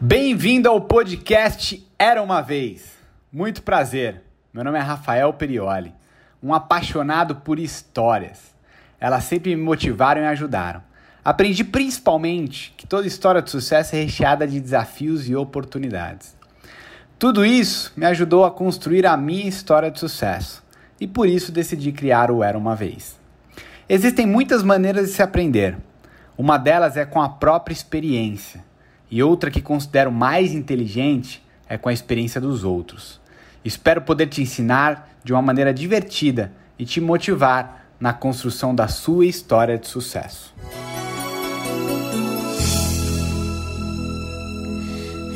Bem-vindo ao podcast Era uma Vez. Muito prazer. Meu nome é Rafael Perioli, um apaixonado por histórias. Elas sempre me motivaram e ajudaram. Aprendi principalmente que toda história de sucesso é recheada de desafios e oportunidades. Tudo isso me ajudou a construir a minha história de sucesso e por isso decidi criar o Era uma Vez. Existem muitas maneiras de se aprender. Uma delas é com a própria experiência e outra que considero mais inteligente é com a experiência dos outros. Espero poder te ensinar de uma maneira divertida e te motivar na construção da sua história de sucesso.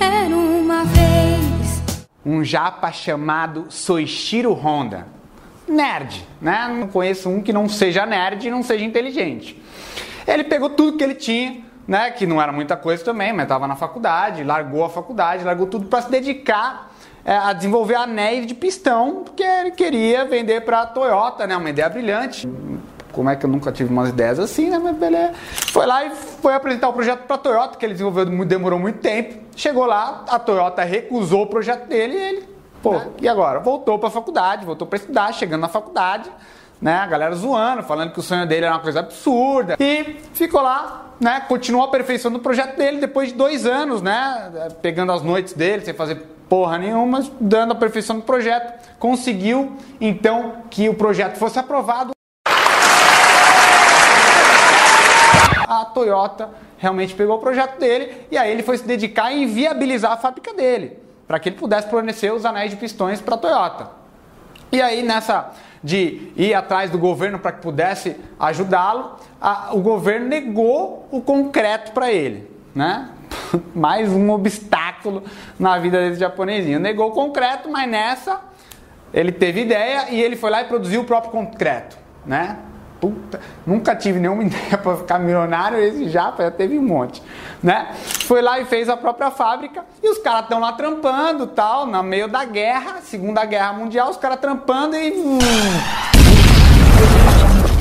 Era uma vez. Um japa chamado Soichiro Honda. Nerd, né? Não conheço um que não seja nerd e não seja inteligente. Ele pegou tudo que ele tinha né, que não era muita coisa também, mas estava na faculdade, largou a faculdade, largou tudo para se dedicar é, a desenvolver anéis de pistão, porque ele queria vender para a Toyota, né, uma ideia brilhante. Como é que eu nunca tive umas ideias assim, né? Mas beleza. Foi lá e foi apresentar o projeto para a Toyota, que ele desenvolveu, demorou muito tempo. Chegou lá, a Toyota recusou o projeto dele e ele, pô, né? e agora? Voltou para a faculdade, voltou para estudar, chegando na faculdade, né? A galera zoando, falando que o sonho dele era uma coisa absurda. E ficou lá né, continuou aperfeiçoando o projeto dele depois de dois anos, né, pegando as noites dele sem fazer porra nenhuma, dando a perfeição do projeto. Conseguiu então que o projeto fosse aprovado. A Toyota realmente pegou o projeto dele e aí ele foi se dedicar em viabilizar a fábrica dele, para que ele pudesse fornecer os anéis de pistões para a Toyota. E aí nessa de ir atrás do governo para que pudesse ajudá-lo, o governo negou o concreto para ele, né? Mais um obstáculo na vida desse japonesinho. Negou o concreto, mas nessa ele teve ideia e ele foi lá e produziu o próprio concreto, né? Puta, nunca tive nenhuma ideia para ficar milionário, esse já, já teve um monte, né? Foi lá e fez a própria fábrica e os caras estão lá trampando, tal, no meio da guerra, Segunda Guerra Mundial, os caras trampando e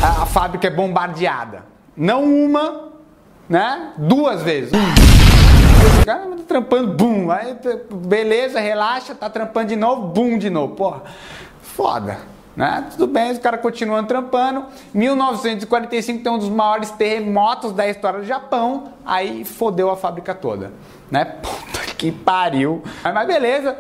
a, a fábrica é bombardeada. Não uma, né? Duas vezes. O cara tá trampando, bum, aí beleza, relaxa, tá trampando de novo, bum de novo. Porra, foda. Né? Tudo bem, os caras continuam trampando. 1945 tem um dos maiores terremotos da história do Japão. Aí fodeu a fábrica toda. Né? Puta que pariu. Mas beleza,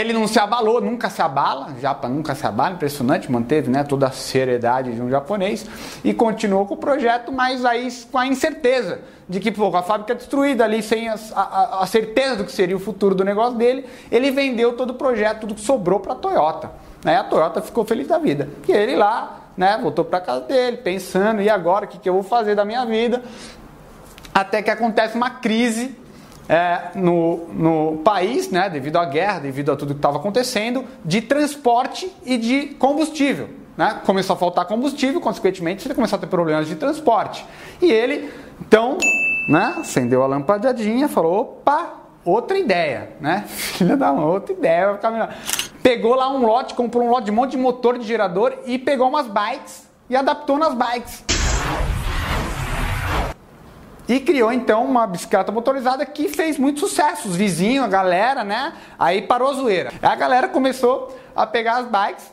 ele não se abalou, nunca se abala, Japa nunca se abala, impressionante, manteve né, toda a seriedade de um japonês e continuou com o projeto, mas aí com a incerteza de que pô, a fábrica é destruída ali, sem a, a, a certeza do que seria o futuro do negócio dele, ele vendeu todo o projeto, tudo que sobrou para a Toyota. A Toyota ficou feliz da vida. E ele lá, né, voltou para casa dele, pensando, e agora, o que, que eu vou fazer da minha vida? Até que acontece uma crise é, no, no país, né, devido à guerra, devido a tudo que estava acontecendo, de transporte e de combustível. Né? Começou a faltar combustível, consequentemente, ele começou a ter problemas de transporte. E ele, então, né, acendeu a lampadinha, falou: opa, outra ideia, né? Filha da outra ideia, vai ficar melhor pegou lá um lote, comprou um lote de um monte de motor de gerador e pegou umas bikes e adaptou nas bikes. E criou então uma bicicleta motorizada que fez muito sucesso. Os vizinhos, a galera, né? Aí parou a zoeira. A galera começou a pegar as bikes,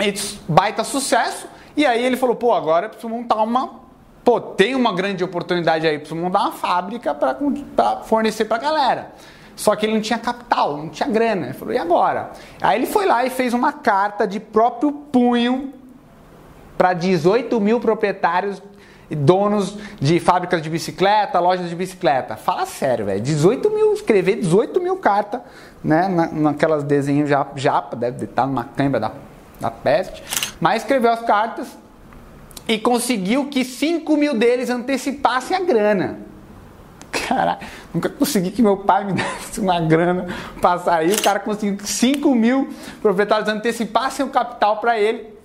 e baita sucesso. E aí ele falou: pô, agora eu preciso montar uma. Pô, tem uma grande oportunidade aí, preciso montar uma fábrica para fornecer para a galera. Só que ele não tinha capital, não tinha grana. Ele falou, e agora? Aí ele foi lá e fez uma carta de próprio punho para 18 mil proprietários donos de fábricas de bicicleta, lojas de bicicleta. Fala sério, velho. 18 mil, escrever 18 mil cartas, né? Na, naquelas desenhos japa, japa, deve estar numa câmera da, da peste. Mas escreveu as cartas e conseguiu que 5 mil deles antecipassem a grana. Caralho, nunca consegui que meu pai me desse uma grana para sair. O cara conseguiu que 5 mil proprietários antecipassem o capital para ele.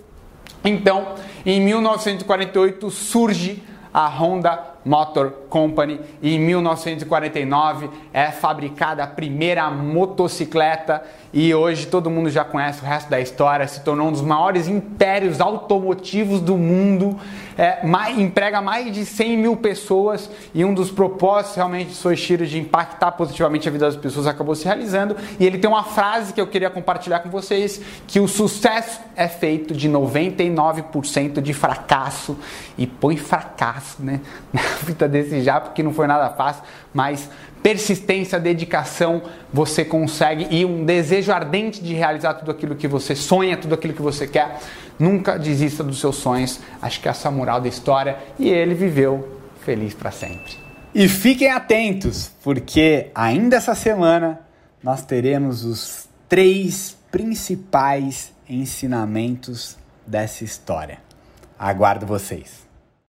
Então, em 1948 surge a Honda Motor Company. E em 1949 é fabricada a primeira motocicleta. E hoje todo mundo já conhece o resto da história, se tornou um dos maiores impérios automotivos do mundo, é, mais, emprega mais de 100 mil pessoas. E um dos propósitos realmente de Soichiro de impactar positivamente a vida das pessoas acabou se realizando. E ele tem uma frase que eu queria compartilhar com vocês, que o sucesso é feito de 99% de fracasso. E põe fracasso né, vida desse já porque não foi nada fácil, mas persistência, dedicação, você consegue e um desejo ardente de realizar tudo aquilo que você sonha, tudo aquilo que você quer. Nunca desista dos seus sonhos. Acho que essa é a moral da história e ele viveu feliz para sempre. E fiquem atentos, porque ainda essa semana nós teremos os três principais ensinamentos dessa história. Aguardo vocês.